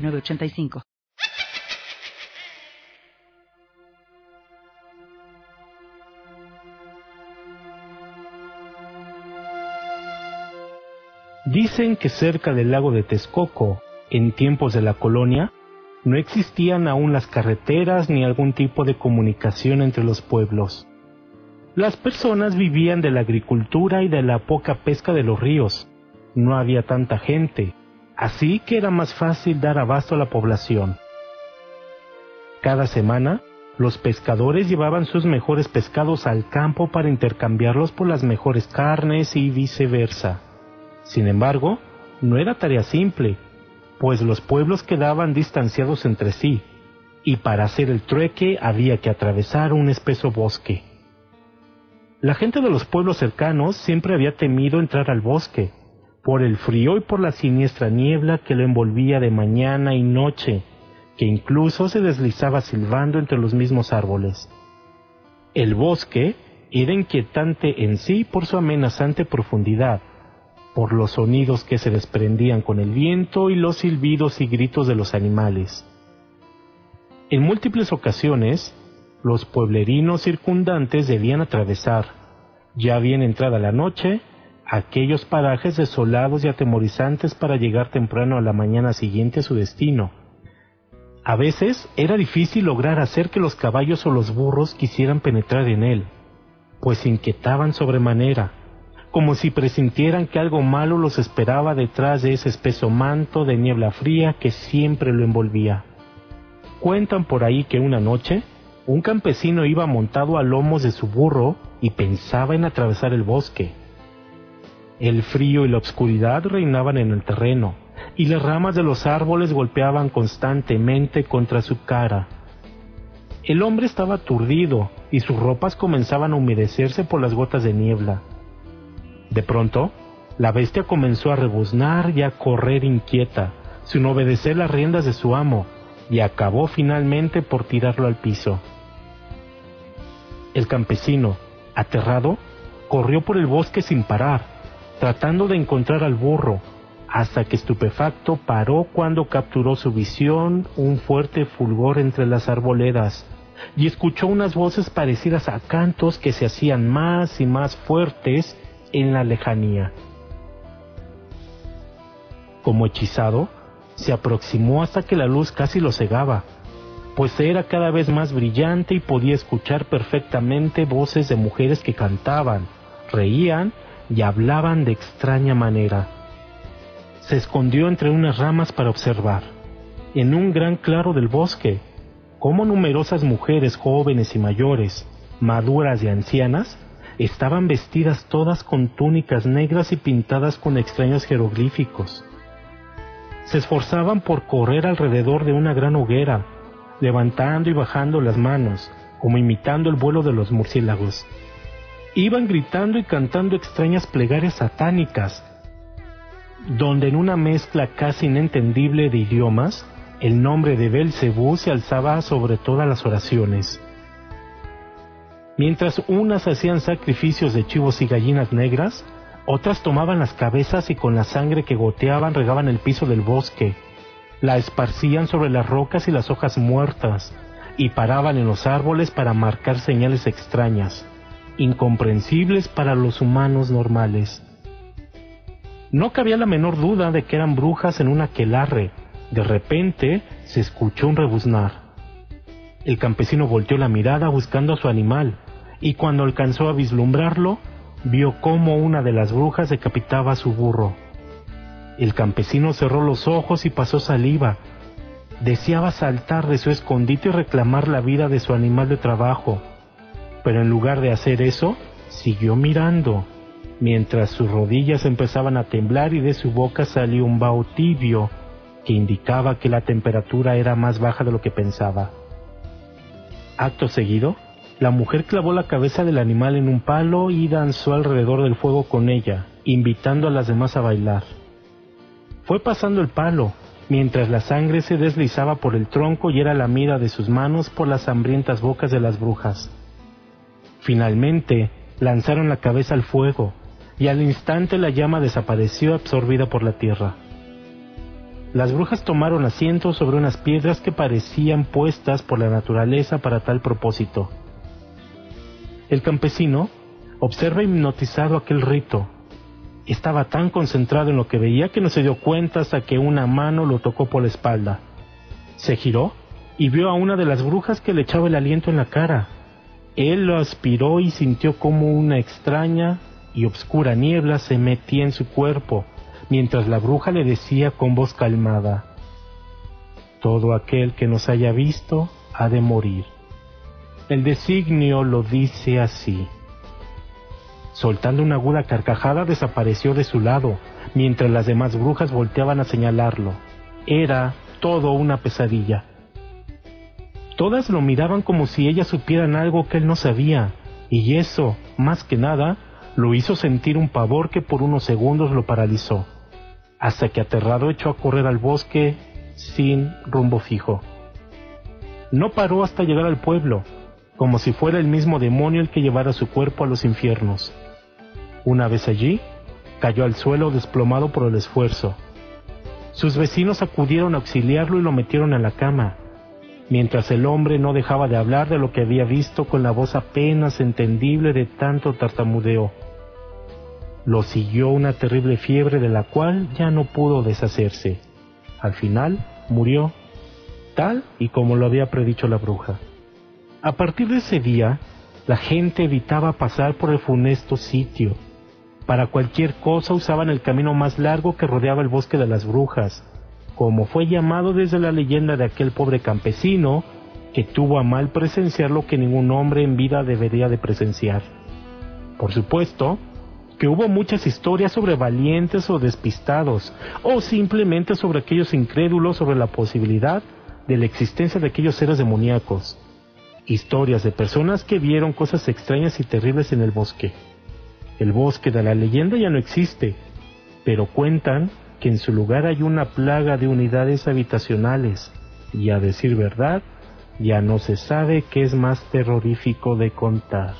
906985. Dicen que cerca del lago de Texcoco, en tiempos de la colonia, no existían aún las carreteras ni algún tipo de comunicación entre los pueblos. Las personas vivían de la agricultura y de la poca pesca de los ríos. No había tanta gente, así que era más fácil dar abasto a la población. Cada semana, los pescadores llevaban sus mejores pescados al campo para intercambiarlos por las mejores carnes y viceversa. Sin embargo, no era tarea simple, pues los pueblos quedaban distanciados entre sí, y para hacer el trueque había que atravesar un espeso bosque. La gente de los pueblos cercanos siempre había temido entrar al bosque, por el frío y por la siniestra niebla que lo envolvía de mañana y noche, que incluso se deslizaba silbando entre los mismos árboles. El bosque era inquietante en sí por su amenazante profundidad, por los sonidos que se desprendían con el viento y los silbidos y gritos de los animales. En múltiples ocasiones, los pueblerinos circundantes debían atravesar, ya bien entrada la noche, aquellos parajes desolados y atemorizantes para llegar temprano a la mañana siguiente a su destino. A veces era difícil lograr hacer que los caballos o los burros quisieran penetrar en él, pues inquietaban sobremanera, como si presintieran que algo malo los esperaba detrás de ese espeso manto de niebla fría que siempre lo envolvía. Cuentan por ahí que una noche, un campesino iba montado a lomos de su burro y pensaba en atravesar el bosque. El frío y la oscuridad reinaban en el terreno, y las ramas de los árboles golpeaban constantemente contra su cara. El hombre estaba aturdido y sus ropas comenzaban a humedecerse por las gotas de niebla. De pronto, la bestia comenzó a rebuznar y a correr inquieta, sin obedecer las riendas de su amo, y acabó finalmente por tirarlo al piso. El campesino, aterrado, corrió por el bosque sin parar, tratando de encontrar al burro, hasta que estupefacto paró cuando capturó su visión un fuerte fulgor entre las arboledas, y escuchó unas voces parecidas a cantos que se hacían más y más fuertes en la lejanía. Como hechizado, se aproximó hasta que la luz casi lo cegaba, pues era cada vez más brillante y podía escuchar perfectamente voces de mujeres que cantaban, reían y hablaban de extraña manera. Se escondió entre unas ramas para observar, en un gran claro del bosque, cómo numerosas mujeres jóvenes y mayores, maduras y ancianas, estaban vestidas todas con túnicas negras y pintadas con extraños jeroglíficos se esforzaban por correr alrededor de una gran hoguera, levantando y bajando las manos, como imitando el vuelo de los murciélagos. Iban gritando y cantando extrañas plegarias satánicas, donde en una mezcla casi inentendible de idiomas, el nombre de Belcebú se alzaba sobre todas las oraciones. Mientras unas hacían sacrificios de chivos y gallinas negras, otras tomaban las cabezas y con la sangre que goteaban regaban el piso del bosque. La esparcían sobre las rocas y las hojas muertas y paraban en los árboles para marcar señales extrañas, incomprensibles para los humanos normales. No cabía la menor duda de que eran brujas en un aquelarre. De repente se escuchó un rebuznar. El campesino volteó la mirada buscando a su animal, y cuando alcanzó a vislumbrarlo, vio cómo una de las brujas decapitaba a su burro. El campesino cerró los ojos y pasó saliva. Deseaba saltar de su escondite y reclamar la vida de su animal de trabajo, pero en lugar de hacer eso, siguió mirando, mientras sus rodillas empezaban a temblar y de su boca salió un vaho tibio que indicaba que la temperatura era más baja de lo que pensaba. Acto seguido, la mujer clavó la cabeza del animal en un palo y danzó alrededor del fuego con ella, invitando a las demás a bailar. Fue pasando el palo, mientras la sangre se deslizaba por el tronco y era lamida de sus manos por las hambrientas bocas de las brujas. Finalmente, lanzaron la cabeza al fuego, y al instante la llama desapareció absorbida por la tierra. Las brujas tomaron asiento sobre unas piedras que parecían puestas por la naturaleza para tal propósito. El campesino observa hipnotizado aquel rito. Estaba tan concentrado en lo que veía que no se dio cuenta hasta que una mano lo tocó por la espalda. Se giró y vio a una de las brujas que le echaba el aliento en la cara. Él lo aspiró y sintió como una extraña y obscura niebla se metía en su cuerpo, mientras la bruja le decía con voz calmada, Todo aquel que nos haya visto ha de morir. El designio lo dice así. Soltando una aguda carcajada desapareció de su lado, mientras las demás brujas volteaban a señalarlo. Era todo una pesadilla. Todas lo miraban como si ellas supieran algo que él no sabía, y eso, más que nada, lo hizo sentir un pavor que por unos segundos lo paralizó, hasta que aterrado echó a correr al bosque sin rumbo fijo. No paró hasta llegar al pueblo, como si fuera el mismo demonio el que llevara su cuerpo a los infiernos. Una vez allí, cayó al suelo desplomado por el esfuerzo. Sus vecinos acudieron a auxiliarlo y lo metieron en la cama, mientras el hombre no dejaba de hablar de lo que había visto con la voz apenas entendible de tanto tartamudeo. Lo siguió una terrible fiebre de la cual ya no pudo deshacerse. Al final murió, tal y como lo había predicho la bruja. A partir de ese día, la gente evitaba pasar por el funesto sitio. Para cualquier cosa usaban el camino más largo que rodeaba el bosque de las brujas, como fue llamado desde la leyenda de aquel pobre campesino que tuvo a mal presenciar lo que ningún hombre en vida debería de presenciar. Por supuesto, que hubo muchas historias sobre valientes o despistados, o simplemente sobre aquellos incrédulos sobre la posibilidad de la existencia de aquellos seres demoníacos. Historias de personas que vieron cosas extrañas y terribles en el bosque. El bosque de la leyenda ya no existe, pero cuentan que en su lugar hay una plaga de unidades habitacionales, y a decir verdad, ya no se sabe qué es más terrorífico de contar.